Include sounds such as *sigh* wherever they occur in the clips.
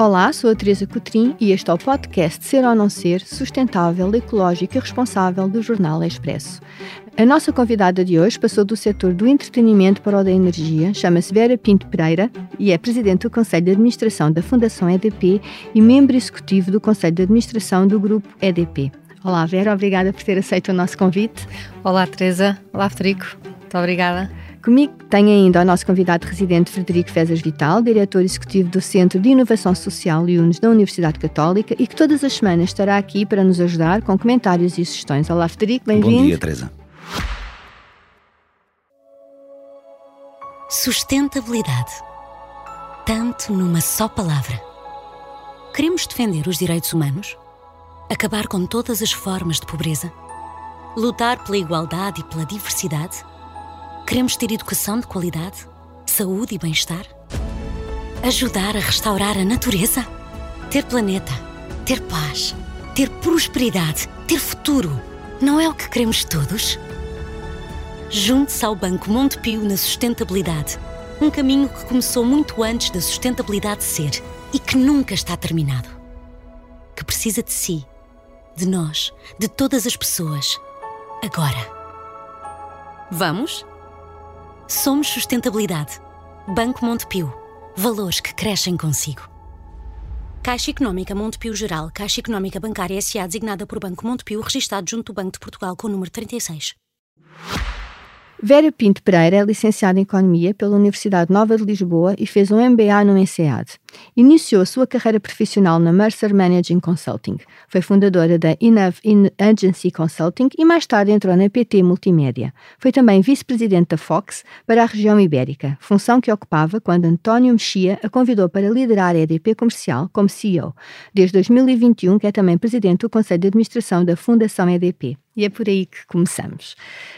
Olá, sou a Teresa Cotrim e este é o podcast Ser ou Não Ser, sustentável, ecológico e responsável do Jornal Expresso. A nossa convidada de hoje passou do setor do entretenimento para o da energia, chama-se Vera Pinto Pereira e é presidente do Conselho de Administração da Fundação EDP e membro executivo do Conselho de Administração do Grupo EDP. Olá, Vera, obrigada por ter aceito o nosso convite. Olá, Teresa. Olá, Federico. Muito obrigada. Comigo tenho ainda o nosso convidado residente Frederico Fezas Vital, diretor executivo do Centro de Inovação Social Liunes da Universidade Católica e que todas as semanas estará aqui para nos ajudar com comentários e sugestões. Olá, Frederico, bem-vindo. Bom dia, Teresa. Sustentabilidade. Tanto numa só palavra. Queremos defender os direitos humanos? Acabar com todas as formas de pobreza? Lutar pela igualdade e pela diversidade? Queremos ter educação de qualidade, saúde e bem-estar? Ajudar a restaurar a natureza? Ter planeta, ter paz, ter prosperidade, ter futuro. Não é o que queremos todos? Junte-se ao Banco Montepio na sustentabilidade. Um caminho que começou muito antes da sustentabilidade ser e que nunca está terminado. Que precisa de si, de nós, de todas as pessoas. Agora. Vamos? Somos Sustentabilidade. Banco Montepio. Valores que crescem consigo. Caixa Económica Montepio Geral, Caixa Económica Bancária S.A. designada por Banco Montepio, registado junto do Banco de Portugal com o número 36. Vera Pinto Pereira é licenciada em Economia pela Universidade Nova de Lisboa e fez um MBA no ENSEAD. Iniciou a sua carreira profissional na Mercer Managing Consulting. Foi fundadora da Inav Agency Consulting e mais tarde entrou na PT Multimédia. Foi também vice-presidente da Fox para a região ibérica, função que ocupava quando António Mexia a convidou para liderar a EDP Comercial como CEO. Desde 2021 que é também presidente do Conselho de Administração da Fundação EDP. E é por aí que começamos.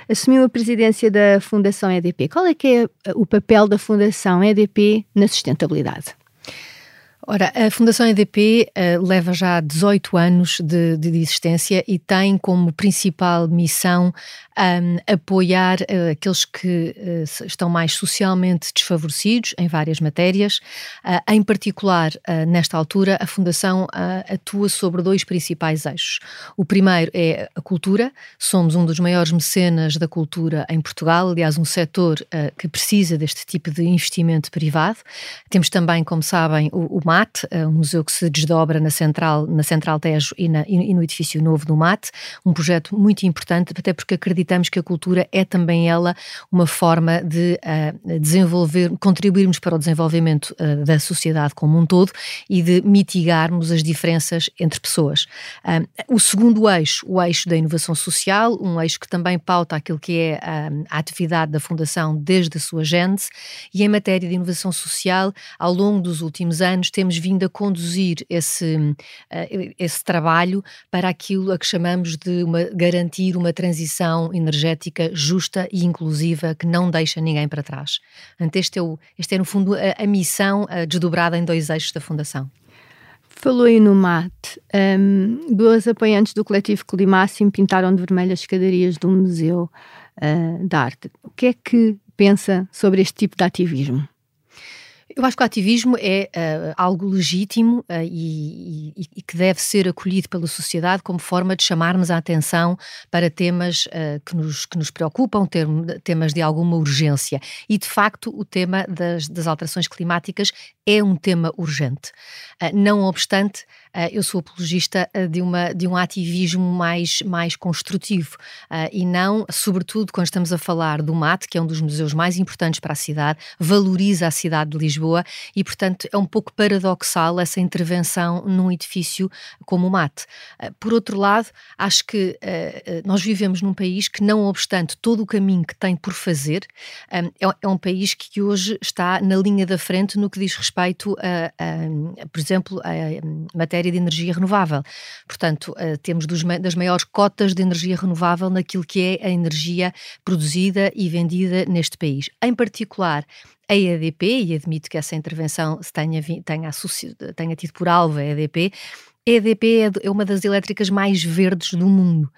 Assumiu a presidência da Fundação EDP. Qual é que é o papel da Fundação EDP na sustentabilidade? Ora, a Fundação EDP uh, eh, leva já 18 anos de, de, existência e tem como principal missão um, apoiar uh, aqueles que uh, estão mais socialmente desfavorecidos em várias matérias. em particular, nesta altura, a Fundação atua sobre dois principais eixos. O primeiro é a cultura, somos um dos maiores mecenas da cultura em Portugal, aliás, um setor que precisa deste tipo de investimento privado. Temos também, como sabem, o, o MAT, um museu que se desdobra na Central, na Central Tejo e, na, e no edifício novo do MAT, um projeto muito importante, até porque acreditamos que a cultura é também ela uma forma de uh, desenvolver, contribuirmos para o desenvolvimento uh, da sociedade como um todo e de mitigarmos as diferenças entre pessoas. O segundo eixo, o eixo da inovação social, um eixo que também pauta aquilo que é a atividade da Fundação desde a sua gênese, e em matéria de inovação social, ao longo dos últimos anos, temos vindo a conduzir esse, uh, esse trabalho para aquilo a que chamamos de uma, garantir uma transição energética justa e inclusiva que não deixa ninguém para trás. Este é, o, este é no fundo, a, a missão desdobrada em dois eixos da Fundação. Falou aí no mate. Um, duas apoiantes do coletivo Climáximo pintaram de vermelho as escadarias do Museu uh, da Arte. O que é que pensa sobre este tipo de ativismo? Eu acho que o ativismo é uh, algo legítimo uh, e, e, e, que deve ser acolhido pela sociedade como forma de chamarmos a atenção para temas uh, que, nos, que nos preocupam, temas de alguma urgência. E, de facto, o tema das, das alterações climáticas é um tema urgente. não obstante, eu sou apologista uh, de, uma, de um ativismo mais, mais construtivo uh, e não, sobretudo, quando estamos a falar do MAT, que é um dos museus mais importantes para a cidade, valoriza a cidade de Lisboa e, portanto, é um pouco paradoxal essa intervenção num edifício como o MAT. por outro lado, acho que nós vivemos num país que, não obstante todo o caminho que tem por fazer, é, é, um país que hoje está na linha da frente no que diz respeito a, a por exemplo, a matéria matéria de energia renovável. Portanto, uh, temos dos, das maiores cotas de energia renovável naquilo que é a energia produzida e vendida neste país. Em particular, a EDP, e admito que essa intervenção tenha, tenha, tenha tido por alvo a EDP, EDP é, é uma das elétricas mais verdes do mundo.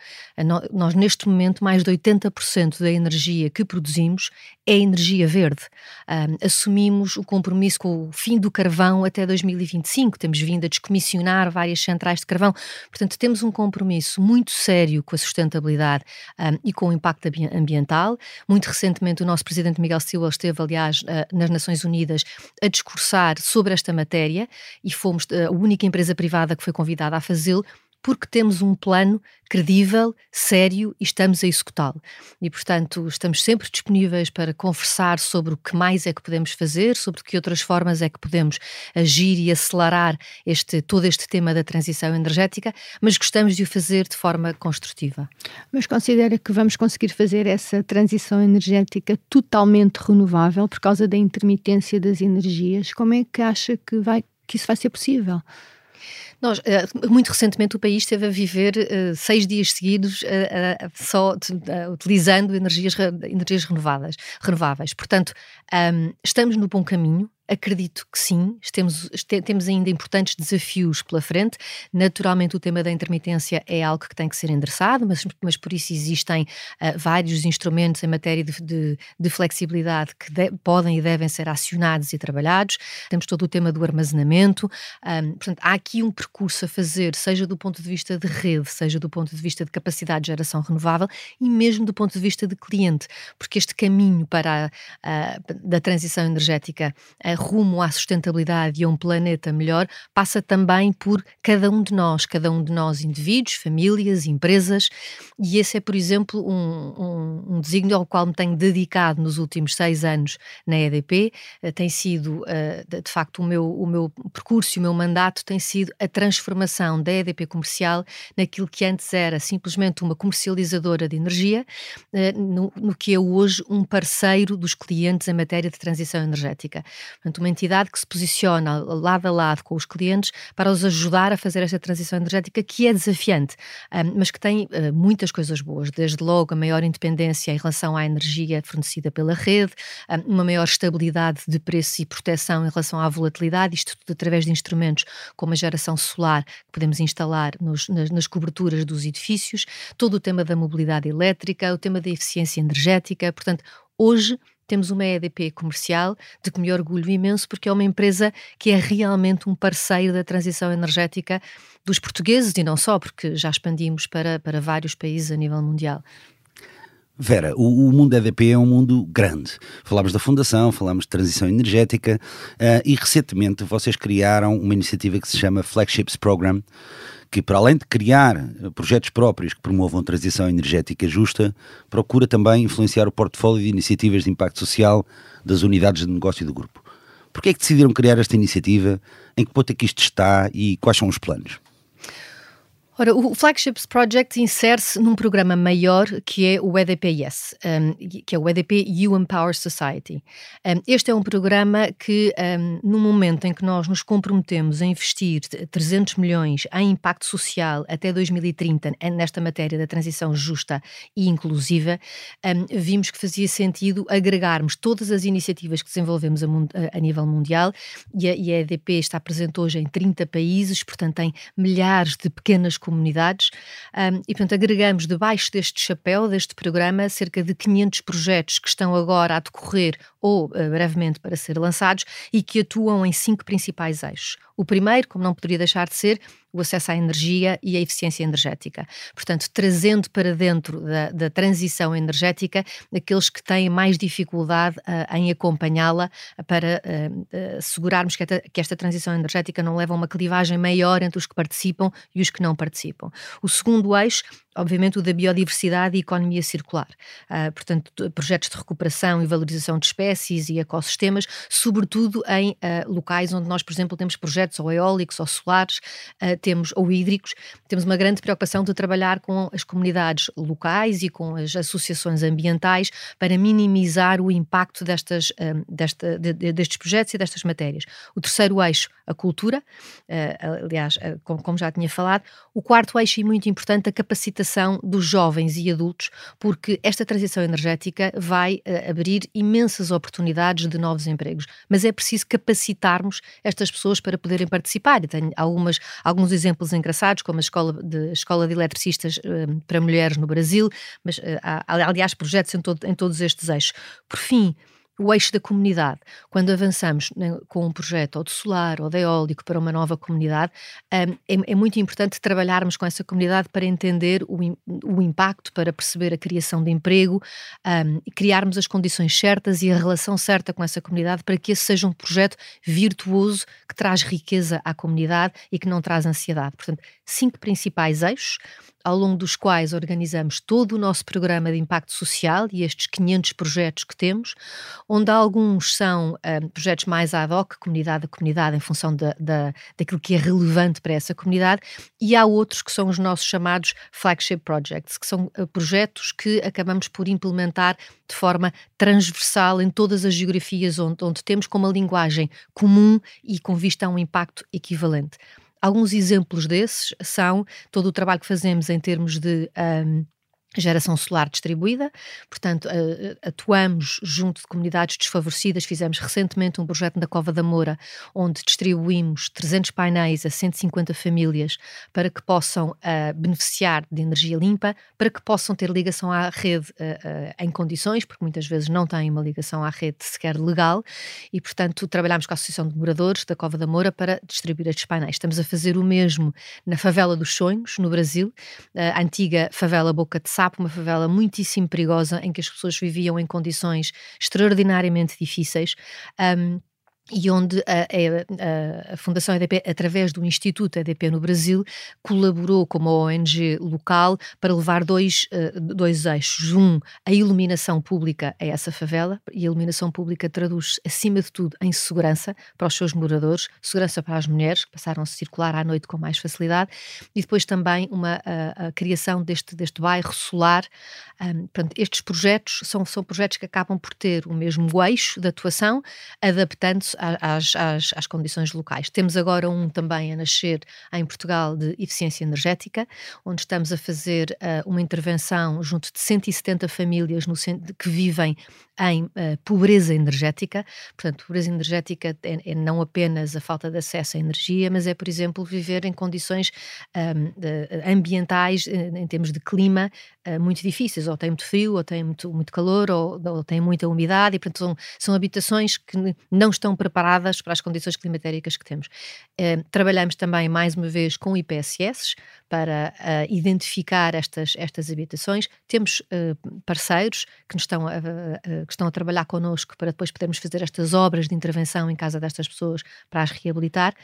Nós, neste momento, mais de 80% da energia que produzimos é energia verde. assumimos o compromisso com o fim do carvão até 2025. Temos vindo a descomissionar várias centrais de carvão. Portanto, temos um compromisso muito sério com a sustentabilidade e com o impacto ambiental. Muito recentemente, o nosso presidente Miguel Silva esteve, aliás, uh, nas Nações Unidas a discursar sobre esta matéria e fomos uh, a única empresa privada que foi convidada a fazê-lo, porque temos um plano credível, sério e estamos a executá-lo. E, portanto, estamos sempre disponíveis para conversar sobre o que mais é que podemos fazer, sobre que outras formas é que podemos agir e acelerar este, todo este tema da transição energética, mas gostamos de o fazer de forma construtiva. Mas considera que vamos conseguir fazer essa transição energética totalmente renovável por causa da intermitência das energias? Como é que acha que, vai, que isso vai ser possível? Nós, eh, muito recentemente, o país esteve a viver uh, seis dias seguidos uh, só utilizando energias, energias renováveis. renováveis. Portanto, estamos no bom caminho. Acredito que sim, temos, ainda importantes desafios pela frente. Naturalmente, o tema da intermitência é algo que tem que ser endereçado, mas, mas por isso existem uh, vários instrumentos em matéria de, de, de flexibilidade que de, podem e devem ser acionados e trabalhados. Temos todo o tema do armazenamento. Um, portanto, há aqui um percurso a fazer, seja do ponto de vista de rede, seja do ponto de vista de capacidade de geração renovável e mesmo do ponto de vista de cliente, porque este caminho para a, a, da transição energética rumo à sustentabilidade e a um planeta melhor passa também por cada um de nós, cada um de nós, indivíduos, famílias, empresas, e esse é, por exemplo, um, um, um desígnio ao qual me tenho dedicado nos últimos seis anos na EDP. Uh, tem sido, uh, de, facto, o meu, o meu percurso e o meu mandato tem sido a transformação da EDP comercial naquilo que antes era simplesmente uma comercializadora de energia, uh, no, no que é hoje um parceiro dos clientes em matéria de transição energética. Portanto, uma entidade que se posiciona lado a lado com os clientes para os ajudar a fazer esta transição energética que é desafiante, mas que tem uh, muitas coisas boas, desde logo a maior independência em relação à energia fornecida pela rede, uma maior estabilidade de preço e proteção em relação à volatilidade, isto tudo através de instrumentos como a geração solar que podemos instalar nos, nas, nas coberturas dos edifícios, todo o tema da mobilidade elétrica, o tema da eficiência energética, portanto, hoje temos uma EDP comercial de que me orgulho imenso, porque é uma empresa que é realmente um parceiro da transição energética dos portugueses e não só, porque já expandimos para, para vários países a nível mundial. Vera, o, o, mundo EDP é um mundo grande. Falámos da fundação, falámos de transição energética uh, e recentemente vocês criaram uma iniciativa que se chama Flagships Program, que, para além de criar eh, projetos próprios que promovam transição energética justa, procura também influenciar o portfólio de iniciativas de impacto social das unidades de negócio do grupo. Por que é que decidiram criar esta iniciativa? Em que ponto é que isto está e quais são os planos? Ora, o Flagships Project insere-se num programa maior que é o EDPS, um, que é o EDP You Empower Society. Um, este é um programa que, um, no momento em que nós nos comprometemos a investir 300 milhões em impacto social até 2030 nesta matéria da transição justa e inclusiva, vimos que fazia sentido agregarmos todas as iniciativas que desenvolvemos a, a, a nível mundial e a, e a EDP está presente hoje em 30 países, portanto tem milhares de pequenas comunidades. Um, e, portanto, agregamos debaixo deste chapéu, deste programa, cerca de 500 projetos que estão agora a decorrer ou uh, brevemente para ser lançados e que atuam em cinco principais eixos. O primeiro, como não poderia deixar de ser, o acesso à energia e a eficiência energética. Portanto, trazendo para dentro da, da transição energética aqueles que têm mais dificuldade uh, em acompanhá-la para uh, assegurarmos que esta, que esta, transição energética não leva a uma clivagem maior entre os que participam e os que não participam. O segundo eixo obviamente, o da biodiversidade e economia circular. Uh, portanto, projetos de recuperação e valorização de espécies e ecossistemas, sobretudo em uh, locais onde nós, por exemplo, temos projetos ou eólicos ou solares, uh, temos, ou hídricos, temos uma grande preocupação de trabalhar com as comunidades locais e com as associações ambientais para minimizar o impacto destas, desta, de, de, destes projetos e destas matérias. O terceiro eixo, a cultura, aliás, como, já tinha falado. O quarto eixo, e muito importante, a capacitação dos jovens e adultos, porque esta transição energética vai uh, abrir imensas oportunidades de novos empregos. Mas é preciso capacitarmos estas pessoas para poder poderem participar. E tenho algumas, alguns exemplos engraçados, como a escola de, escola de eletricistas uh, para mulheres no Brasil, mas uh, há, aliás, projetos em, todo, em todos estes eixos. Por fim, o eixo da comunidade. Quando avançamos né, com um projeto ou de solar ou de eólico para uma nova comunidade, um, é, é, muito importante trabalharmos com essa comunidade para entender o, o impacto, para perceber a criação de emprego um, e criarmos as condições certas e a relação certa com essa comunidade para que esse seja um projeto virtuoso que traz riqueza à comunidade e que não traz ansiedade. Portanto, cinco principais eixos ao longo dos quais organizamos todo o nosso programa de impacto social e estes 500 projetos que temos, onde alguns são um, projetos mais ad hoc, comunidade a comunidade, em função da, da, daquilo que é relevante para essa comunidade, e há outros que são os nossos chamados flagship projects, que são uh, projetos que acabamos por implementar de forma transversal em todas as geografias onde, onde temos com uma linguagem comum e com vista a um impacto equivalente. Alguns exemplos desses são todo o trabalho que fazemos em termos de um, geração solar distribuída, portanto, atuamos junto de comunidades desfavorecidas. Fizemos recentemente um projeto na Cova da Moura, onde distribuímos 300 painéis a 150 famílias para que possam uh, beneficiar de energia limpa, para que possam ter ligação à rede uh, uh, em condições, porque muitas vezes não têm uma ligação à rede sequer legal, e, portanto, trabalhamos com a Associação de Moradores da Cova da Moura para distribuir estes painéis. Estamos a fazer o mesmo na Favela dos Sonhos, no Brasil, a antiga favela Boca de Sá, Sapo, uma favela muitíssimo perigosa em que as pessoas viviam em condições extraordinariamente difíceis. Um, e onde a, a, a, Fundação EDP, através do Instituto EDP no Brasil, colaborou com uma ONG local para levar dois, uh, dois eixos. Um, a iluminação pública a essa favela, e a iluminação pública traduz, acima de tudo, em segurança para os seus moradores, segurança para as mulheres, que passaram a circular à noite com mais facilidade, e depois também uma, a, a criação deste, deste bairro solar. Um, portanto, estes projetos são, são projetos que acabam por ter o mesmo eixo de atuação, adaptando-se às, às, às, condições locais. Temos agora um também a nascer em Portugal de eficiência energética, onde estamos a fazer uh, uma intervenção junto de 170 famílias no, que vivem em uh, pobreza energética. Portanto, pobreza energética é, é, não apenas a falta de acesso à energia, mas é, por exemplo, viver em condições um, ambientais, eh, em termos de clima, muito difíceis. Ou tem muito frio, ou tem muito, muito calor, ou, ou tem muita umidade, e, portanto, são, são habitações que não estão preparadas para as condições climatéricas que temos. Uh, trabalhamos também, mais uma vez, com IPSS para identificar estas, estas habitações. Temos parceiros que estão a, que estão a trabalhar connosco para depois podermos fazer estas obras de intervenção em casa destas pessoas para as reabilitar.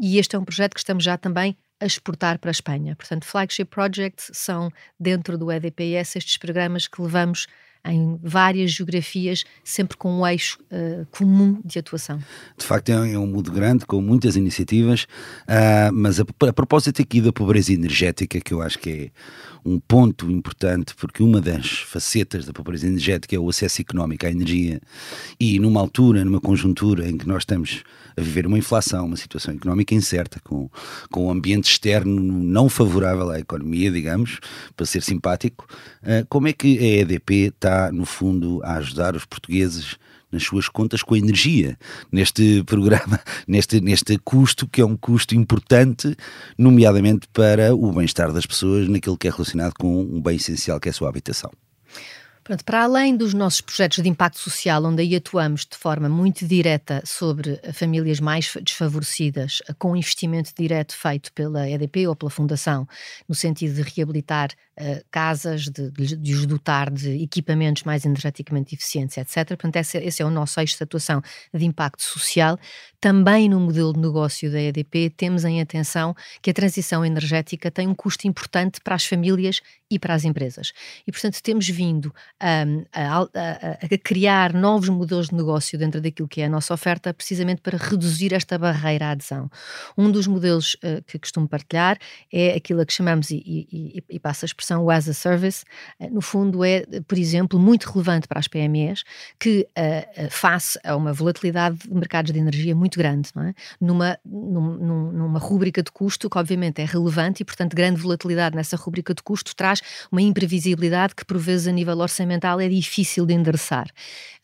E este é um projeto que estamos já também a exportar para a Espanha. Portanto, flagship projects são dentro do EDPS estes programas que levamos em várias geografias, sempre com um eixo uh, comum de atuação. De facto, é um mundo grande, com muitas iniciativas, uh, mas a, a propósito aqui da pobreza energética, que eu acho que é um ponto importante, porque uma das facetas da pobreza energética é o acesso económico à energia, e numa altura, numa conjuntura em que nós estamos a viver uma inflação, uma situação económica incerta, com, com um ambiente externo não favorável à economia, digamos, para ser simpático, uh, como é que a EDP está, no fundo, a ajudar os portugueses nas suas contas com a energia neste programa, *laughs* neste, neste custo, que é um custo importante, nomeadamente para o bem-estar das pessoas, naquilo que é relacionado com um bem essencial que é a sua habitação. Pronto, para além dos nossos projetos de impacto social, onde aí atuamos de forma muito direta sobre famílias mais desfavorecidas, com investimento direto feito pela EDP ou pela Fundação, no sentido de reabilitar uh, casas, de, de, os dotar de equipamentos mais energeticamente eficientes, etc. Portanto, esse, esse, é o nosso eixo de atuação de impacto social. Também no modelo de negócio da EDP, temos em atenção que a transição energética tem um custo importante para as famílias e para as empresas. E, portanto, temos vindo a, a, a, criar novos modelos de negócio dentro daquilo que é a nossa oferta, precisamente para reduzir esta barreira à adesão. Um dos modelos uh, que costumo partilhar é aquilo a que chamamos, e, e, e passa a expressão, o as a service. Uh, no fundo, é, por exemplo, muito relevante para as PMEs, que uh, face a uma volatilidade de mercados de energia muito grande, é? numa, num, numa rúbrica de custo que, obviamente, é relevante e, portanto, grande volatilidade nessa rúbrica de custo traz uma imprevisibilidade que, por vezes, a nível orçamental, orçamental é difícil de endereçar.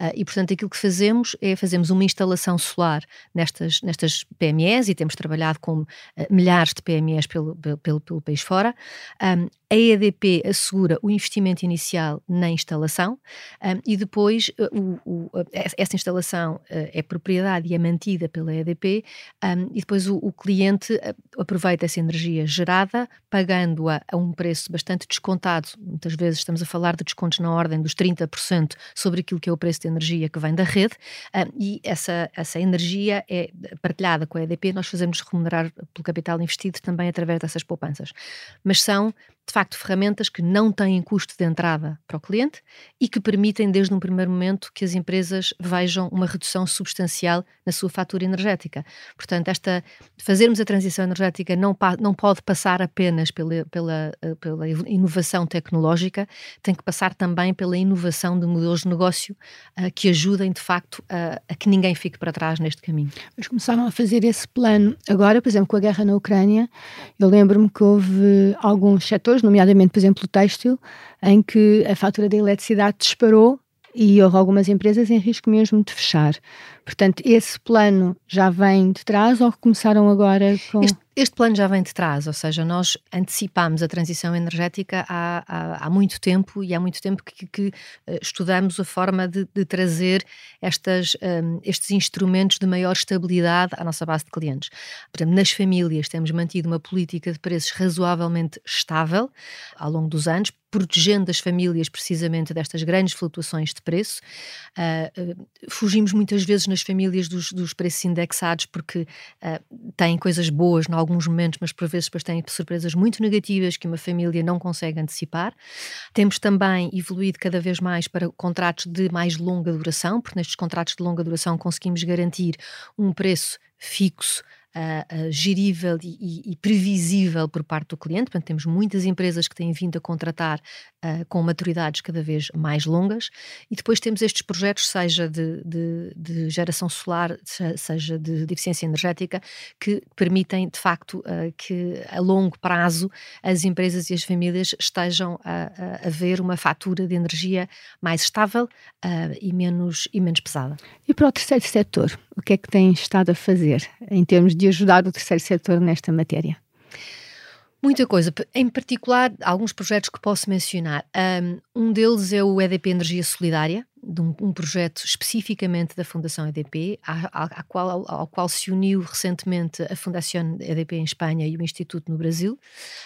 Uh, e, portanto, aquilo que fazemos é fazemos uma instalação solar nestas, nestas PMEs e temos trabalhado com uh, milhares de PMEs pelo, pelo, pelo país fora. Um, a EDP assegura o investimento inicial na instalação um, e depois uh, o, o, essa instalação uh, é propriedade e é mantida pela EDP um, e depois o, o, cliente aproveita essa energia gerada, pagando-a a um preço bastante descontado. Muitas vezes estamos a falar de descontos na ordem dos 30% sobre aquilo que é o preço de energia que vem da rede um, e essa, essa energia é partilhada com a EDP. Nós fazemos remunerar pelo capital investido também através dessas poupanças. Mas são de facto, ferramentas que não têm custo de entrada para o cliente e que permitem, desde um primeiro momento, que as empresas vejam uma redução substancial na sua fatura energética. Portanto, esta, fazermos a transição energética não, não pode passar apenas pela, pela, eh, pela inovação tecnológica, tem que passar também pela inovação de modelos de negócio uh, que ajudem, de facto, a, a que ninguém fique para trás neste caminho. Mas começaram a fazer esse plano agora, por exemplo, com a guerra na Ucrânia. Eu lembro-me que houve alguns setores setores, nomeadamente, por exemplo, o têxtil, em que a fatura da eletricidade disparou e houve algumas empresas em risco mesmo de fechar. Portanto, esse plano já vem de trás ou começaram agora com. Este, este plano já vem de trás, ou seja, nós antecipámos a transição energética há, há, há muito tempo e há muito tempo que, que uh, estudamos a forma de, de trazer estas, um, estes instrumentos de maior estabilidade à nossa base de clientes. Portanto, nas famílias temos mantido uma política de preços razoavelmente estável ao longo dos anos, protegendo as famílias precisamente destas grandes flutuações de preço. Uh, fugimos muitas vezes nas famílias dos, dos preços indexados porque uh, têm coisas boas em alguns momentos, mas por vezes depois têm surpresas muito negativas que uma família não consegue antecipar. Temos também evoluído cada vez mais para contratos de mais longa duração, porque nestes contratos de longa duração conseguimos garantir um preço fixo uh, uh, gerível e, e, e, previsível por parte do cliente. Portanto, temos muitas empresas que têm vindo a contratar uh, com maturidades cada vez mais longas e depois temos estes projetos, seja de, de, de geração solar, seja de, eficiência energética, que permitem, de facto, que a longo prazo as empresas e as famílias estejam a, a, a ver uma fatura de energia mais estável e, menos, e menos pesada. E para o terceiro setor, o que é que tem estado a fazer em termos de de ajudar o terceiro setor nesta matéria? Muita coisa, em particular alguns projetos que posso mencionar. Um deles é o EDP Energia Solidária, de um, um, projeto especificamente da Fundação EDP, à, qual, ao, ao, qual se uniu recentemente a Fundação EDP em Espanha e o Instituto no Brasil.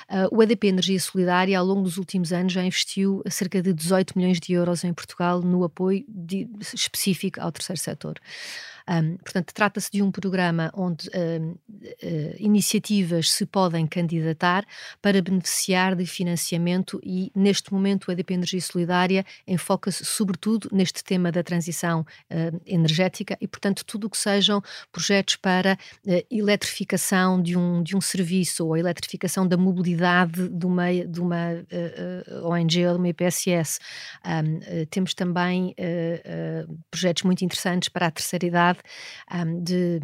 Uh, o EDP Energia Solidária, ao longo dos últimos anos, já investiu cerca de 18 milhões de euros em Portugal no apoio de, específico ao terceiro setor. Um, portanto, trata-se de um programa onde um, uh, eh, iniciativas se podem candidatar para beneficiar de financiamento e, neste momento, a EDP Energia Solidária enfoca-se sobretudo neste tema da transição uh, energética e, portanto, tudo o que sejam projetos para uh, eletrificação de um, de um serviço ou a eletrificação da mobilidade de uma, de uma ONG ou de uma IPSS. Um, temos também projetos muito interessantes para a terceira idade um, de,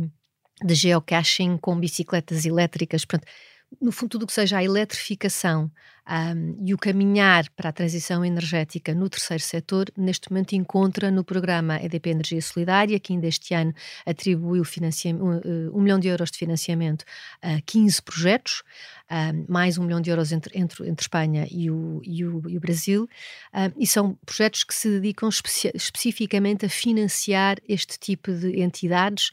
de geocaching com bicicletas elétricas. Portanto, no fundo, tudo o que seja a eletrificação um, e o caminhar para a transição energética no terceiro setor, neste momento encontra no programa EDP Energia Solidária, que ainda este ano atribuiu um, um milhão de euros de financiamento a 15 projetos, um, mais um milhão de euros entre, entre, entre Espanha e o, e o, e o Brasil, e são projetos que se dedicam especi especificamente a financiar este tipo de entidades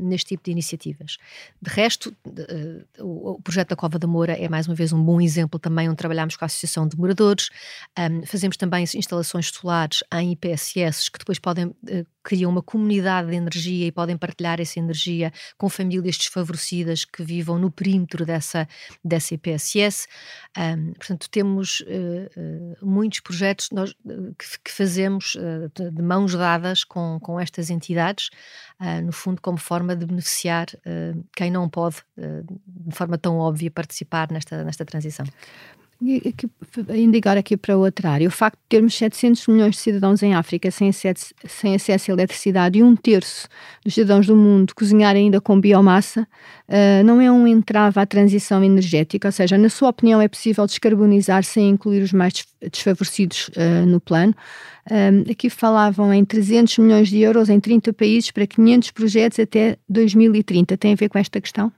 neste tipo de iniciativas. De resto, uh, o, o projeto da Cova da Moura é mais uma vez um bom exemplo também onde trabalhamos com a Associação de Moradores, um, fazemos também instalações solares em IPSS que depois podem uh, uma comunidade de energia e podem partilhar essa energia com famílias desfavorecidas que vivam no perímetro dessa, dessa IPSS. Um, portanto, temos uh, uh, muitos projetos nós, que, que, fazemos de, de, mãos dadas com, com estas entidades, no fundo, como forma de beneficiar quem não pode, de forma tão óbvia, participar nesta, nesta transição. Aqui, aqui para outra área, o facto de termos 700 milhões de cidadãos em África sem acesso, sem acesso à eletricidade e um terço dos cidadãos do mundo cozinhar ainda com biomassa, uh, não é um entrave à transição energética? Ou seja, na sua opinião, é possível descarbonizar sem incluir os mais desfavorecidos uh, no plano? Um, aqui falavam em 300 milhões de euros em 30 países para 500 projetos até 2030. Tem a ver com esta questão?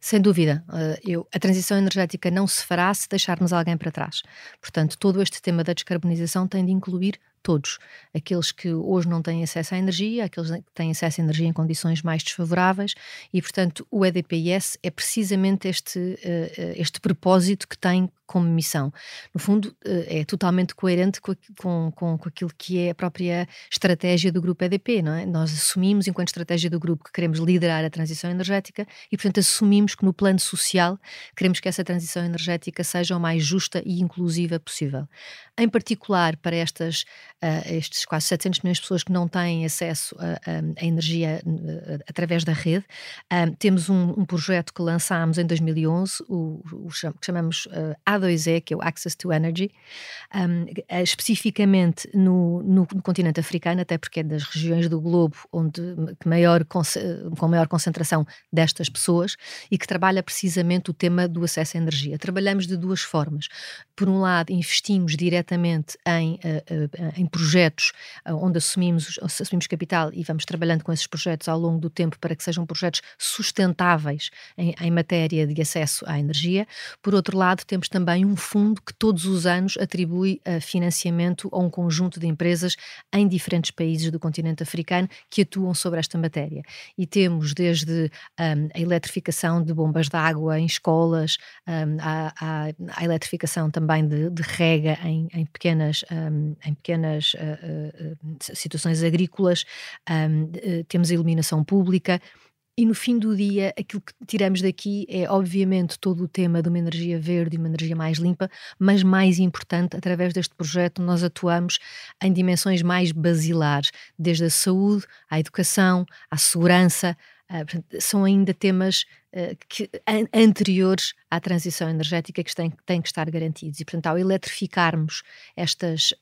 Sem dúvida, eh, eu, a transição energética não se fará se deixarmos alguém para trás. Portanto, todo este tema da descarbonização tem de incluir todos. Aqueles que hoje não têm acesso à energia, aqueles que têm acesso à energia em condições mais desfavoráveis e, portanto, o EDPS é precisamente este, eh, eh, este propósito que tem como missão. No fundo, eh, é totalmente coerente com, com, com, com, aquilo que é a própria estratégia do grupo EDP, não é? Nós assumimos, enquanto estratégia do grupo, que queremos liderar a transição energética e, portanto, assumimos que no plano social queremos que essa transição energética seja o mais justa e inclusiva possível. Em particular, para estas, uh, estes quase 700 milhões de pessoas que não têm acesso à energia uh, através da rede, temos um, um, projeto que lançámos em 2011, o, o que chamamos a2E, que é o Access to Energy, um, especificamente no, no, no, continente africano, até porque é das regiões do globo onde maior, com maior concentração destas pessoas e que trabalha precisamente o tema do acesso à energia. Trabalhamos de duas formas. Por um lado, investimos diretamente em, uh, uh, em projetos onde assumimos, assumimos capital e vamos trabalhando com esses projetos ao longo do tempo para que sejam projetos sustentáveis em, em matéria de acesso à energia. Por outro lado, temos também um fundo que todos os anos atribui uh, financiamento a um conjunto de empresas em diferentes países do continente africano que atuam sobre esta matéria. E temos desde um, a eletrificação de bombas de água em escolas, um, a, a, a, eletrificação também de, de rega em, em pequenas, um, em pequenas uh, uh, situações agrícolas, temos a iluminação pública. E no fim do dia, aquilo que tiramos daqui é, obviamente, todo o tema de uma energia verde e uma energia mais limpa, mas mais importante, através deste projeto, nós atuamos em dimensões mais basilares, desde a saúde, à educação, à segurança, portanto, são ainda temas uh, que, an anteriores à transição energética que têm, têm, que estar garantidos. E, portanto, ao eletrificarmos estas,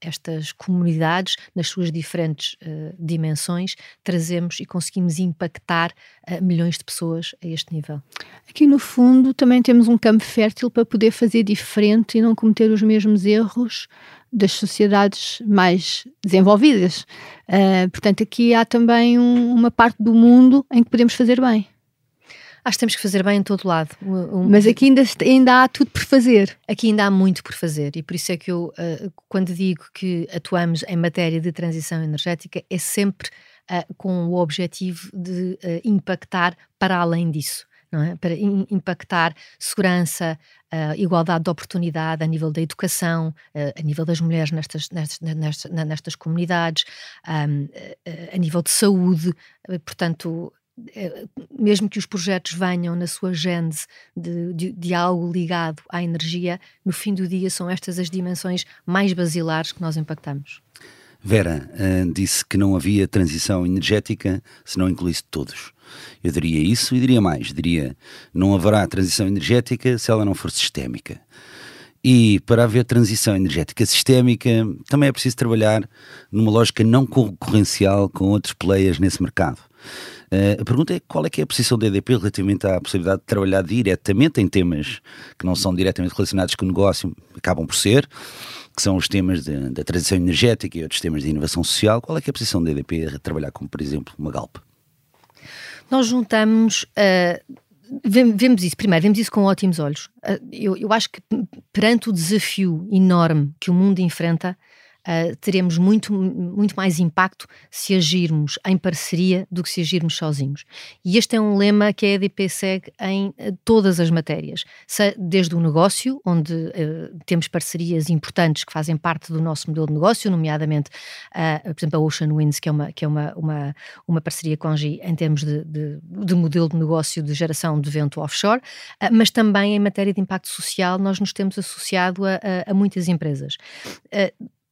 estas comunidades nas suas diferentes uh, dimensões, trazemos e conseguimos impactar milhões de pessoas a este nível. Aqui, no fundo, também temos um campo fértil para poder fazer diferente e não cometer os mesmos erros das sociedades mais desenvolvidas. Uh, portanto, aqui há também um, uma parte do mundo em que podemos fazer bem. Acho que temos que fazer bem em todo lado. Um... Mas aqui ainda, ainda há tudo por fazer. Aqui ainda há muito por fazer e por isso é que eu, uh, quando digo que atuamos em matéria de transição energética, é sempre uh, com o objetivo de impactar para além disso é? para impactar segurança, uh, igualdade de oportunidade a nível da educação, uh, a nível das mulheres nestas, nestas, nestas, nestas comunidades, um, uh, a nível de saúde, portanto. Mesmo que os projetos venham na sua gênese de, de, de algo ligado à energia, no fim do dia são estas as dimensões mais basilares que nós impactamos. Vera uh, disse que não havia transição energética se não incluísse todos. Eu diria isso e diria mais: diria não haverá transição energética se ela não for sistémica. E para haver transição energética sistémica, também é preciso trabalhar numa lógica não concorrencial com outros players nesse mercado. Uh, a pergunta é qual é que é a posição da EDP relativamente à possibilidade de trabalhar diretamente em temas que não são diretamente relacionados com o negócio, acabam por ser, que são os temas da transição energética e outros temas de inovação social. Qual é é a posição da EDP a trabalhar como, por exemplo, uma Galp? Nós juntamos. Uh, vemos isso, primeiro, vemos isso com ótimos olhos. Uh, eu, eu acho que perante o desafio enorme que o mundo enfrenta, uh, teremos muito, muito mais impacto se agirmos em parceria do que se agirmos sozinhos. E este é um lema que a EDP segue em uh, todas as matérias, desde o negócio, onde uh, temos parcerias importantes que fazem parte do nosso modelo de negócio, nomeadamente, por exemplo, a Ocean Winds, que é uma, que é uma, uma, uma parceria com a GI em termos de, de, de, modelo de negócio de geração de vento offshore, mas também em matéria de impacto social, nós nos temos associado a, a, a muitas empresas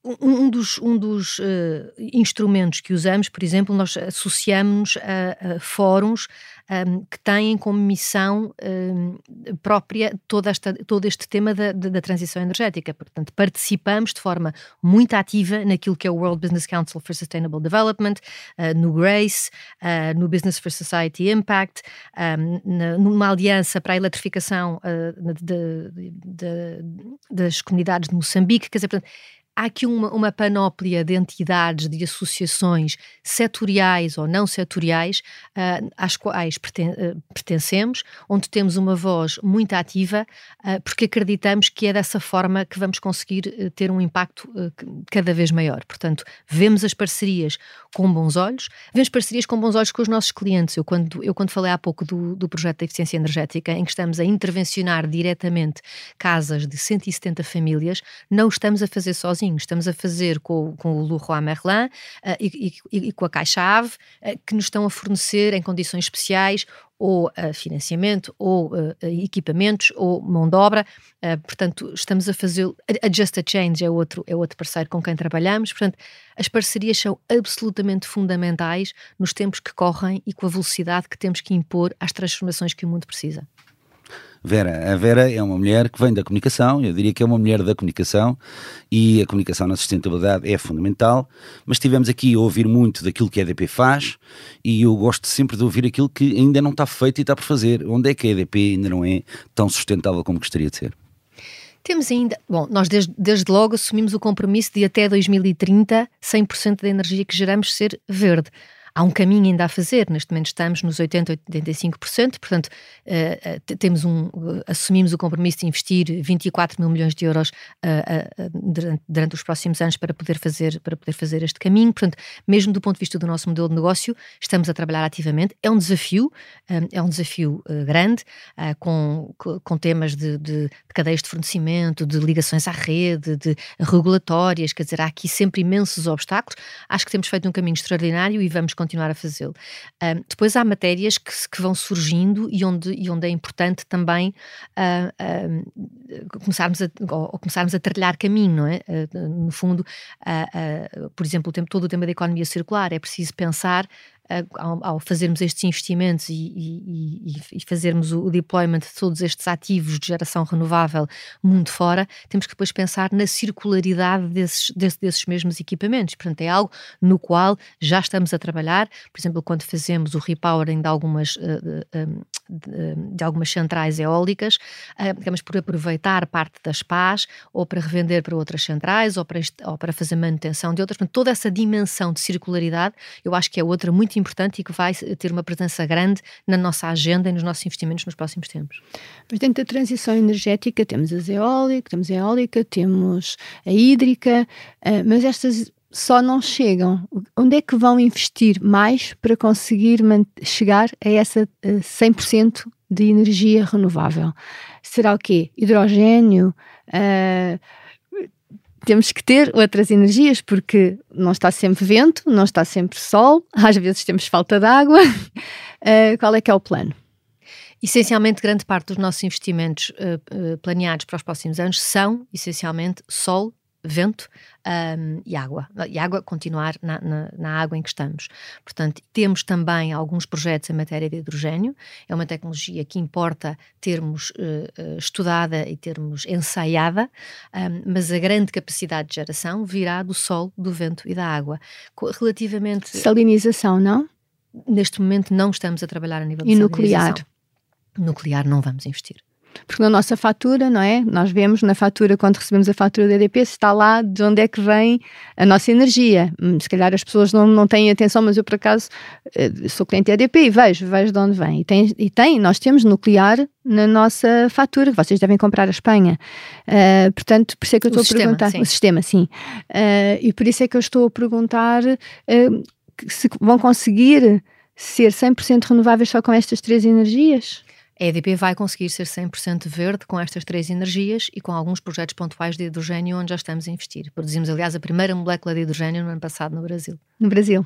um dos, um dos uh, instrumentos que usamos, por exemplo, nós associamos a, a fóruns um, que têm como missão um, própria toda esta, todo este tema da, da, transição energética. Portanto, participamos de forma muito ativa naquilo que é o World Business Council for Sustainable Development, uh, no GRACE, uh, no Business for Society Impact, um, na, numa aliança para a eletrificação de, de, de, das comunidades de Moçambique. Quer dizer, portanto, há aqui uma, uma panóplia de entidades, de associações setoriais ou não setoriais uh, às quais uh, pertencemos, onde temos uma voz muito ativa, uh, porque acreditamos que é dessa forma que vamos conseguir ter um impacto cada vez maior. Portanto, vemos as parcerias com bons olhos, vemos parcerias com bons olhos com os nossos clientes. Eu, quando, eu, quando falei há pouco do, do projeto da eficiência energética, em que estamos a intervencionar diretamente casas de 170 famílias, não estamos a fazer sozinhos sozinhos, estamos a fazer com, com o Leroy Merlin uh, e, e, e, com a Caixa-Ave, uh, que nos estão a fornecer em condições especiais ou uh, financiamento, ou equipamentos, ou mão de obra. portanto, estamos a fazer. A Just a Change é outro, é outro parceiro com quem trabalhamos. Portanto, as parcerias são absolutamente fundamentais nos tempos que correm e com a velocidade que temos que impor às transformações que o mundo precisa. Vera. A Vera é uma mulher que vem da comunicação, eu diria que é uma mulher da comunicação e a comunicação na sustentabilidade é fundamental, mas estivemos aqui a ouvir muito daquilo que a EDP faz e eu gosto sempre de ouvir aquilo que ainda não está feito e está por fazer. Onde é que a EDP ainda não é tão sustentável como gostaria de ser? Temos ainda, bom, nós desde, desde logo assumimos o compromisso de até 2030 100% da energia que geramos ser verde há um caminho ainda a fazer. Neste momento estamos nos 80, 85%, portanto, uh, uh, temos um, uh, assumimos o compromisso de investir 24 mil milhões de euros durante, durante, os próximos anos para poder, fazer, para poder fazer este caminho. Portanto, mesmo do ponto de vista do nosso modelo de negócio, estamos a trabalhar ativamente. É um desafio, é um desafio grande, com, com temas de, de, de cadeias de fornecimento, de ligações à rede, de regulatórias, quer dizer, há aqui sempre imensos obstáculos. Acho que temos feito um caminho extraordinário e vamos continuar a fazê-lo. Um, depois há matérias que, que, vão surgindo e onde, e onde é importante também uh, começarmos, a, ou, começarmos a trilhar caminho, não é? Uh, no fundo, por exemplo, o tempo, todo o tema da economia circular, é preciso pensar ao, ao, fazermos estes investimentos e, e, e, fazermos o, deployment de todos estes ativos de geração renovável mundo fora, temos que depois pensar na circularidade desses, desses, desses mesmos equipamentos. Portanto, é algo no qual já estamos a trabalhar. Por exemplo, quando fazemos o repowering de algumas, eh, de, de algumas centrais eólicas, ficamos eh, por aproveitar parte das pás ou para revender para outras centrais ou para, ou para fazer manutenção de outras. Portanto, toda essa dimensão de circularidade eu acho que é outra muito importante e que vai ter uma presença grande na nossa agenda e nos nossos investimentos nos próximos tempos. Mas dentro da transição energética temos a eólica, temos a eólica, temos a hídrica, eh, mas estas só não chegam. Onde é que vão investir mais para conseguir chegar a essa 100% eh, de energia renovável? Será o quê? Hidrogênio? Uh, temos que ter outras energias, porque não está sempre vento, não está sempre sol, às vezes temos falta de água. Uh, *laughs* qual é que é o plano? Essencialmente, grande parte dos nossos investimentos uh, planeados para os próximos anos são, essencialmente, sol vento um, e água. E água, continuar na, na, na, água em que estamos. Portanto, temos também alguns projetos em matéria de hidrogênio. É uma tecnologia que importa termos uh, estudada e termos ensaiada, um, mas a grande capacidade de geração virá do sol, do vento e da água. Relativamente. Salinização, não? Neste momento não estamos a trabalhar a nível de e nuclear? Nuclear não vamos investir. Porque na nossa fatura, não é? Nós vemos na fatura, quando recebemos a fatura da EDP, se está lá de onde é que vem a nossa energia. Hum, se calhar as pessoas não, não têm atenção, mas eu, por acaso, eh, sou cliente da EDP e vejo, vejo de onde vem. E tem, e tem nós temos nuclear na nossa fatura, que vocês devem comprar a Espanha. Uh, portanto, por isso é que eu estou a perguntar. Sim. O sistema, sim. Uh, e por isso é que eu estou a perguntar uh, se vão conseguir ser 100% renováveis só com estas três energias? A EDP vai conseguir ser 100% verde com estas três energias e com alguns projetos pontuais de hidrogênio onde já estamos a investir. Produzimos, aliás, a primeira molécula de hidrogênio no ano passado no Brasil. No Brasil.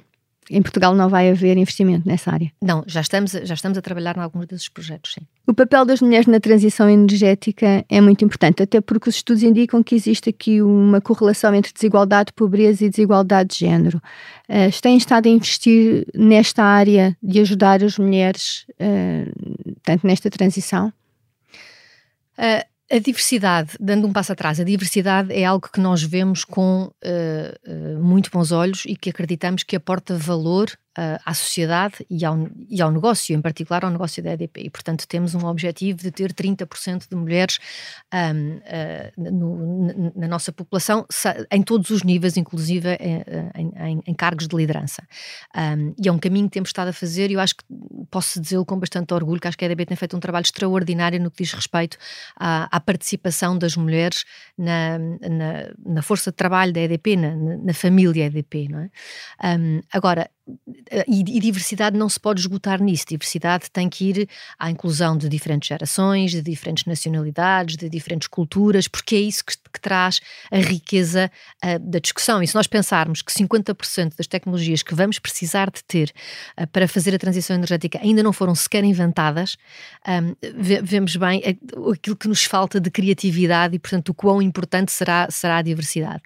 em Portugal não vai haver investimento nessa área. Não, já estamos, já estamos a trabalhar em alguns desses projetos, sim. O papel das mulheres na transição energética é muito importante, até porque os estudos indicam que existe aqui uma correlação entre desigualdade de pobreza e desigualdade de género. Uh, têm estado a investir nesta área de ajudar as mulheres, uh, tanto nesta transição? A diversidade, dando um passo atrás, a diversidade é algo que nós vemos com uh, uh, muito bons olhos e que acreditamos que aporta valor à sociedade e ao, e ao negócio, em particular ao negócio da EDP. E, portanto, temos um objetivo de ter 30% de mulheres um, uh, no, na nossa população, em todos os níveis, inclusive em, em, em cargos de liderança. Um, e é um caminho que temos estado a fazer e eu acho que posso dizê-lo com bastante orgulho, que acho que a EDP tem feito um trabalho extraordinário no que diz respeito à, à participação das mulheres na, na, na, força de trabalho da EDP, na, na família EDP. Não é? Um, agora, eh, e, e, diversidade não se pode esgotar nisso. Diversidade tem que ir à inclusão de diferentes gerações, de diferentes nacionalidades, de diferentes culturas, porque é isso que, que traz a riqueza uh, da discussão. E se nós pensarmos que 50% das tecnologias que vamos precisar de ter uh, para fazer a transição energética ainda não foram sequer inventadas, um, vemos bem aquilo que nos falta de criatividade e, portanto, o quão importante será, será a diversidade.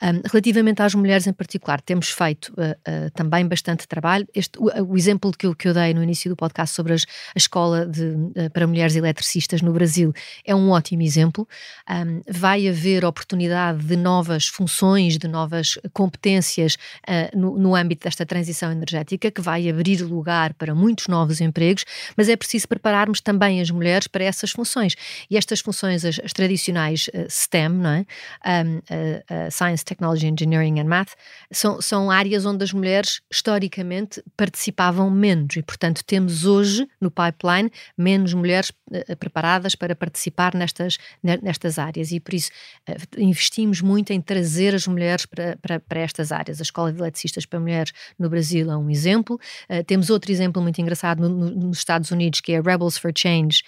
Um, relativamente às mulheres em particular, temos feito uh, também bastante bastante trabalho. Este, o, o, exemplo que eu, que eu dei no início do podcast sobre as, a escola de, uh, para mulheres eletricistas no Brasil é um ótimo exemplo. Um, vai haver oportunidade de novas funções, de novas competências uh, no, no âmbito desta transição energética, que vai abrir lugar para muitos novos empregos, mas é preciso prepararmos também as mulheres para essas funções. E estas funções, as, as tradicionais uh, STEM, não é? Um, uh, Science, Technology, Engineering and Math, são, são áreas onde as mulheres estão historicamente participavam menos e, portanto, temos hoje no pipeline menos mulheres uh, preparadas para participar nestas, nestas áreas e, por isso, uh, investimos muito em trazer as mulheres para, para, para, estas áreas. A Escola de Eletricistas para Mulheres no Brasil é um exemplo. Uh, temos outro exemplo muito engraçado no, no, nos Estados Unidos, que é Rebels for Change,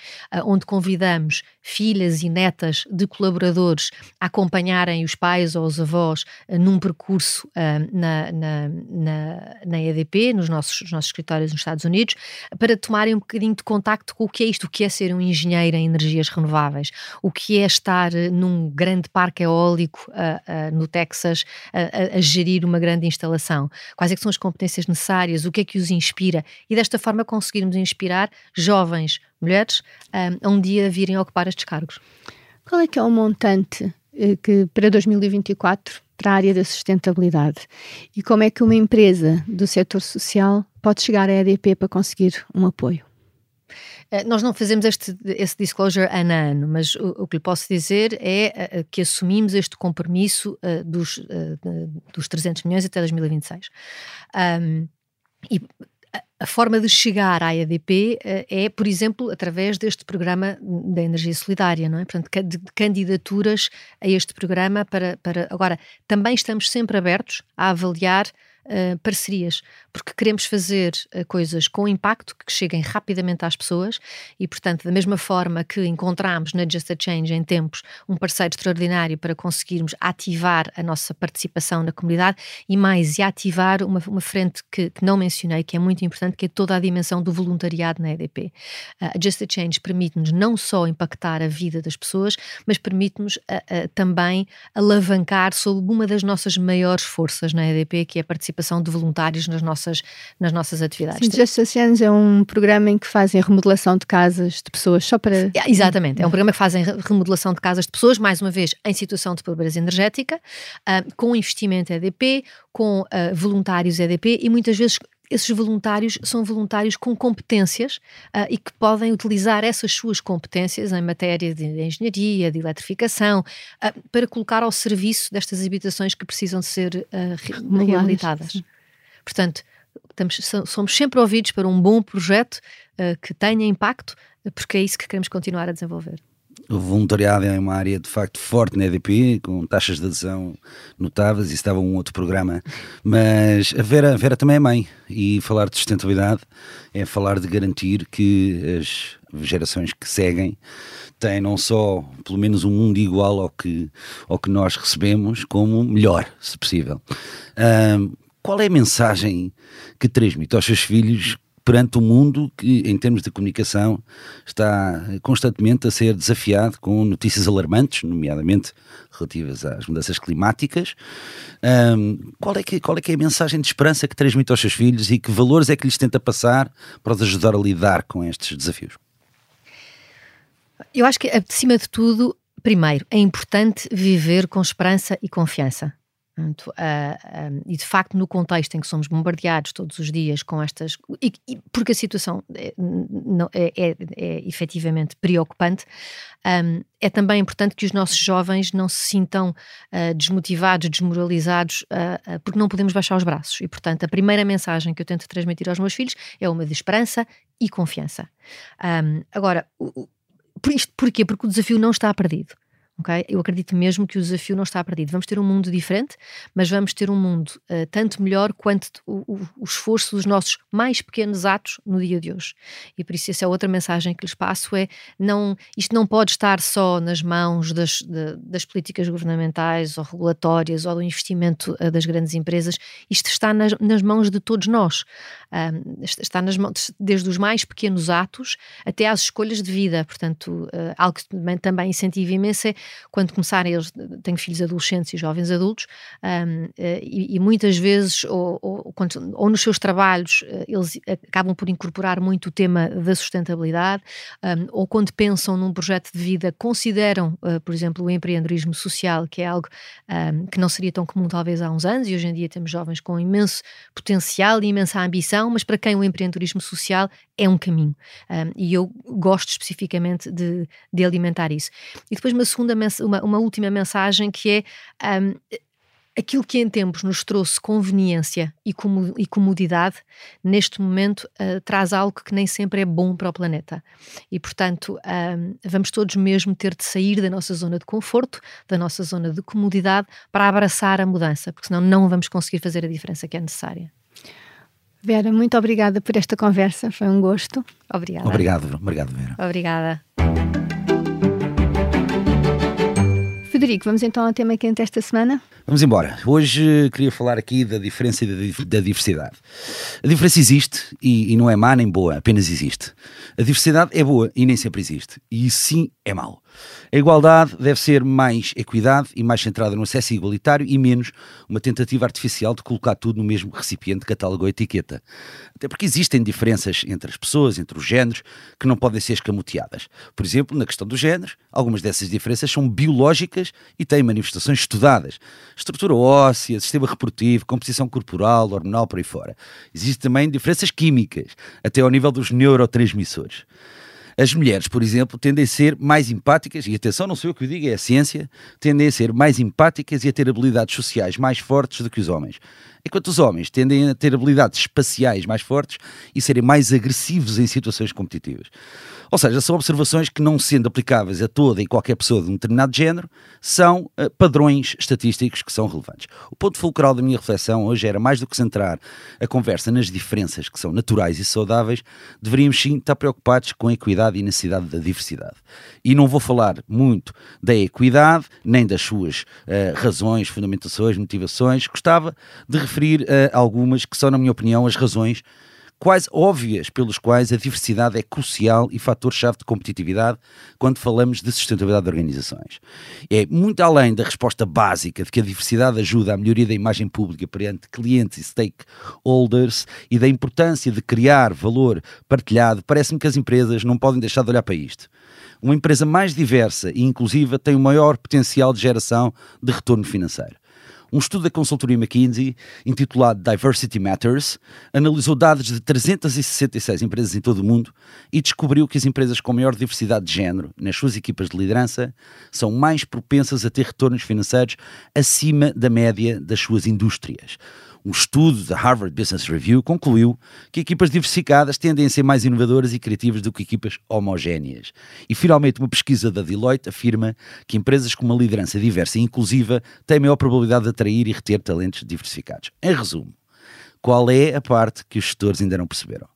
onde convidamos filhas e netas de colaboradores acompanharem os pais ou os avós num percurso na, na, na na EDP, nos nossos, nos nossos escritórios nos Estados Unidos, para tomarem um bocadinho de contacto com o que é isto, o que é ser um engenheiro em energias renováveis, o que é estar eh, num grande parque eólico uh, uh, no Texas a, a, gerir uma grande instalação, quais é são as competências necessárias, o que é que os inspira? E desta forma conseguirmos inspirar jovens mulheres a um dia virem ocupar estes cargos. Qual é que é o montante que para 2024 para a área da sustentabilidade e como é que uma empresa do setor social pode chegar à EDP para conseguir um apoio? Eh, nós não fazemos este, esse disclosure ano a ano, mas o, o que lhe posso dizer é uh, que assumimos este compromisso uh, dos, uh, dos 300 milhões até 2026. Um, e a forma de chegar à EDP uh, é, por exemplo, através deste programa da energia solidária, não é? Portanto, de candidaturas a este programa para, para. Agora, também estamos sempre abertos a avaliar uh, parcerias, porque queremos fazer uh, coisas com impacto que cheguem rapidamente às pessoas e, portanto, da mesma forma que encontramos na Just a Change em tempos um parceiro extraordinário para conseguirmos ativar a nossa participação na comunidade e mais, e ativar uma, uma frente que, que não mencionei, que é muito importante, que é toda a dimensão do voluntariado na EDP. Uh, a Just a Change permite-nos não só impactar a vida das pessoas, mas permite-nos também alavancar sobre uma das nossas maiores forças na EDP, que é a participação participação de voluntários nas nossas, nas nossas atividades. Sim, Just Oceanos é um programa em que fazem remodelação de casas de pessoas só para. É, exatamente, é um programa que fazem remodelação de casas de pessoas, mais uma vez, em situação de pobreza energética, uh, com investimento EDP, com uh, voluntários EDP e muitas vezes esses voluntários são voluntários com competências uh, e que podem utilizar essas suas competências em matéria de engenharia, de eletrificação, uh, para colocar ao serviço destas habitações que precisam de ser uh, reabilitadas. Portanto, estamos, somos sempre ouvidos para um bom projeto que tenha impacto, porque é isso que queremos continuar a desenvolver. O voluntariado é uma área de facto forte na EDP, com taxas de adesão notáveis, e estava um outro programa. Mas a Vera, a Vera também é mãe, e falar de sustentabilidade é falar de garantir que as gerações que seguem têm não só pelo menos um mundo igual ao que, ao que nós recebemos, como melhor, se possível. Um, qual é a mensagem que transmite aos seus filhos perante um mundo que, em termos de comunicação, está constantemente a ser desafiado com notícias alarmantes, nomeadamente relativas às mudanças climáticas. Um, qual, é que, qual é que é a mensagem de esperança que transmite aos seus filhos e que valores é que lhes tenta passar para os ajudar a lidar com estes desafios? Eu acho que, acima de tudo, primeiro, é importante viver com esperança e confiança. Uh, uh, e de facto, no contexto em que somos bombardeados todos os dias com estas. E, porque a situação é, é, é, é efetivamente preocupante, é também importante que os nossos jovens não se sintam uh, desmotivados, desmoralizados, porque não podemos baixar os braços. E, portanto, a primeira mensagem que eu tento transmitir aos meus filhos é uma de esperança e confiança. Agora, por isto, porquê? Porque o desafio não está perdido. Okay? Eu acredito mesmo que o desafio não está perdido. Vamos ter um mundo diferente, mas vamos ter um mundo uh, tanto melhor quanto o, o, o, esforço dos nossos mais pequenos atos no dia de hoje. E por isso, essa é outra mensagem que lhes passo: é não, isto não pode estar só nas mãos das, de, das políticas governamentais ou regulatórias ou do investimento uh, das grandes empresas. Isto está nas, nas mãos de todos nós. Está nas mãos, desde os mais pequenos atos até às escolhas de vida. Portanto, uh, algo que também, também incentiva imenso é quando começarem, eles tenho filhos adolescentes e jovens adultos, um, eh, e, e, muitas vezes, ou, ou, quando, ou, nos seus trabalhos, eh, eles acabam por incorporar muito o tema da sustentabilidade, um, ou quando pensam num projeto de vida, consideram, uh, por exemplo, o empreendedorismo social, que é algo um, que não seria tão comum talvez há uns anos, e hoje em dia temos jovens com imenso potencial e imensa ambição, mas para quem o empreendedorismo social é um caminho. Um, e eu gosto especificamente de, de alimentar isso. E depois uma segunda uma, uma última mensagem que é um, aquilo que em tempos nos trouxe conveniência e, comodidade, neste momento uh, traz algo que nem sempre é bom para o planeta. E, portanto, um, vamos todos mesmo ter de sair da nossa zona de conforto, da nossa zona de comodidade, para abraçar a mudança, porque senão não vamos conseguir fazer a diferença que é necessária. Vera, muito obrigada por esta conversa, foi um gosto. Obrigada. Obrigado, obrigado Vera. Obrigada. Federico, vamos então ao tema quente esta semana? Vamos embora. Hoje queria falar aqui da diferença e da diversidade. A diferença existe e, e, não é má nem boa, apenas existe. A diversidade é boa e nem sempre existe. E isso sim é mau. A igualdade deve ser mais equidade e mais centrada no acesso igualitário e menos uma tentativa artificial de colocar tudo no mesmo recipiente, catálogo ou etiqueta. Até porque existem diferenças entre as pessoas, entre os géneros, que não podem ser escamoteadas. Por exemplo, na questão dos géneros, algumas dessas diferenças são biológicas e têm manifestações estudadas estrutura óssea, sistema reprodutivo, composição corporal, hormonal, por aí fora. Existem também diferenças químicas, até ao nível dos neurotransmissores. As mulheres, por exemplo, tendem a ser mais empáticas, e atenção, não sou eu que o digo, é a ciência, tendem a ser mais empáticas e a ter habilidades sociais mais fortes do que os homens. Enquanto os homens tendem a ter habilidades espaciais mais fortes e serem mais agressivos em situações competitivas. Ou seja, são observações que, não sendo aplicáveis a toda e qualquer pessoa de um determinado género, são uh, padrões estatísticos que são relevantes. O ponto fulcral da minha reflexão hoje era mais do que centrar a conversa nas diferenças que são naturais e saudáveis, deveríamos sim estar preocupados com a equidade e necessidade da diversidade. E não vou falar muito da equidade, nem das suas uh, razões, fundamentações, motivações. Gostava de referir uh, algumas que são, na minha opinião, as razões quase óbvias pelos quais a diversidade é crucial e fator-chave de competitividade quando falamos de sustentabilidade de organizações. É muito além da resposta básica de que a diversidade ajuda à melhoria da imagem pública perante clientes e stakeholders e da importância de criar valor partilhado, parece-me que as empresas não podem deixar de olhar para isto. Uma empresa mais diversa e inclusiva tem o maior potencial de geração de retorno financeiro. Um estudo da consultoria McKinsey, intitulado Diversity Matters, analisou dados de 366 empresas em todo o mundo e descobriu que as empresas com maior diversidade de género nas suas equipas de liderança são mais propensas a ter retornos financeiros acima da média das suas indústrias. Um estudo da Harvard Business Review concluiu que equipas diversificadas tendem a ser mais inovadoras e criativas do que equipas homogéneas. E finalmente, uma pesquisa da Deloitte afirma que empresas com uma liderança diversa e inclusiva têm maior probabilidade de atrair e reter talentos diversificados. Em resumo, qual é a parte que os gestores ainda não perceberam?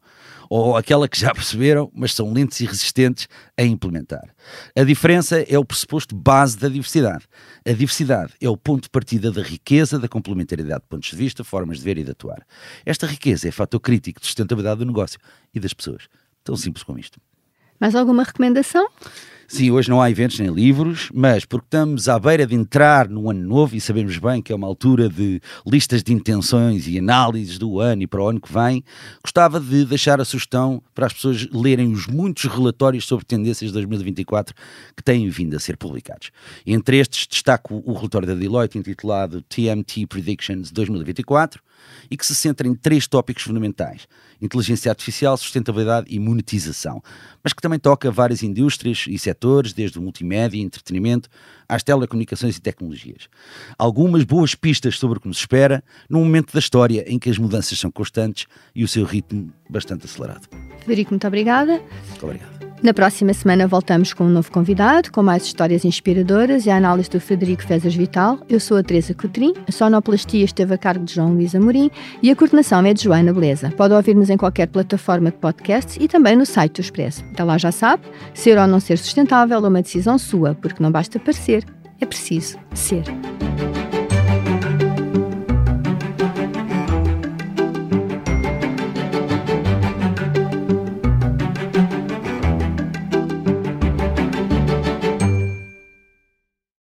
Ou aquela que já *laughs* perceberam, mas são lentos e resistentes a implementar. A diferença é o pressuposto base da diversidade. A diversidade é o ponto de partida da riqueza, da complementariedade de pontos de vista, formas de ver e de atuar. Esta riqueza é fator crítico de sustentabilidade do negócio e das pessoas. Tão simples como isto. Mais alguma recomendação? Sim, hoje não há eventos nem livros, mas porque estamos à beira de entrar no ano novo e sabemos bem que é uma altura de listas de intenções e análises do ano e para o ano que vem, gostava de deixar a sugestão para as pessoas lerem os muitos relatórios sobre tendências de 2024 que têm vindo a ser publicados. Entre estes destaco o relatório da Deloitte intitulado TMT Predictions 2024 e que se centra em três tópicos fundamentais: inteligência artificial, sustentabilidade e monetização, mas que também toca várias indústrias e setores, desde o multimédia e entretenimento às telecomunicações e tecnologias. Algumas boas pistas sobre o que nos espera num momento da história em que as mudanças são constantes e o seu ritmo bastante acelerado. Federico, muito obrigada. Muito obrigado. Na próxima semana voltamos com um novo convidado, com mais histórias inspiradoras e a análise do Frederico Fezas Vital. Eu sou a Teresa Cotrim, a sonoplastia esteve a cargo de João Luís Amorim e a coordenação é de Joana Beleza. Pode ouvir-nos em qualquer plataforma de podcasts e também no site do Expresso. Até lá já sabe, ser ou não ser sustentável é uma decisão sua, porque não basta parecer, é preciso ser.